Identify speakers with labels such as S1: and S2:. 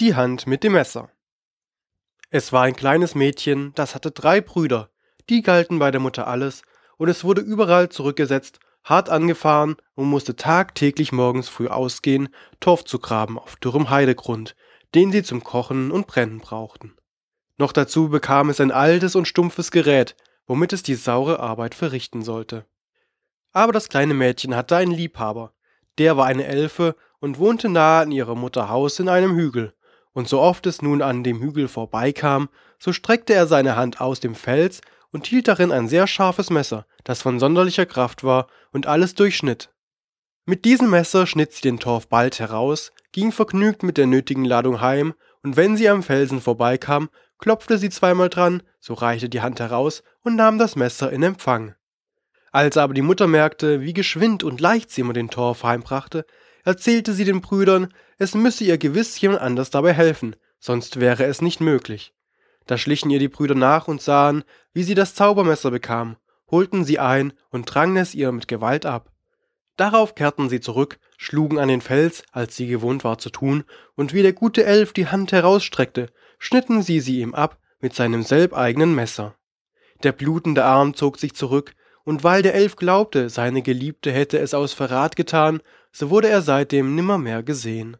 S1: Die Hand mit dem Messer. Es war ein kleines Mädchen, das hatte drei Brüder, die galten bei der Mutter alles, und es wurde überall zurückgesetzt, hart angefahren und musste tagtäglich morgens früh ausgehen, Torf zu graben auf dürrem Heidegrund, den sie zum Kochen und Brennen brauchten. Noch dazu bekam es ein altes und stumpfes Gerät, womit es die saure Arbeit verrichten sollte. Aber das kleine Mädchen hatte einen Liebhaber, der war eine Elfe und wohnte nahe an ihrer Mutter Haus in einem Hügel, und so oft es nun an dem Hügel vorbeikam, so streckte er seine Hand aus dem Fels und hielt darin ein sehr scharfes Messer, das von sonderlicher Kraft war und alles durchschnitt. Mit diesem Messer schnitt sie den Torf bald heraus, ging vergnügt mit der nötigen Ladung heim, und wenn sie am Felsen vorbeikam, klopfte sie zweimal dran, so reichte die Hand heraus und nahm das Messer in Empfang. Als aber die Mutter merkte, wie geschwind und leicht sie immer den Torf heimbrachte, erzählte sie den Brüdern, es müsse ihr gewiss jemand anders dabei helfen, sonst wäre es nicht möglich. Da schlichen ihr die Brüder nach und sahen, wie sie das Zaubermesser bekam, holten sie ein und drangen es ihr mit Gewalt ab. Darauf kehrten sie zurück, schlugen an den Fels, als sie gewohnt war zu tun, und wie der gute Elf die Hand herausstreckte, schnitten sie sie ihm ab mit seinem selbeigenen Messer. Der blutende Arm zog sich zurück, und weil der Elf glaubte, seine Geliebte hätte es aus Verrat getan, so wurde er seitdem nimmermehr gesehen.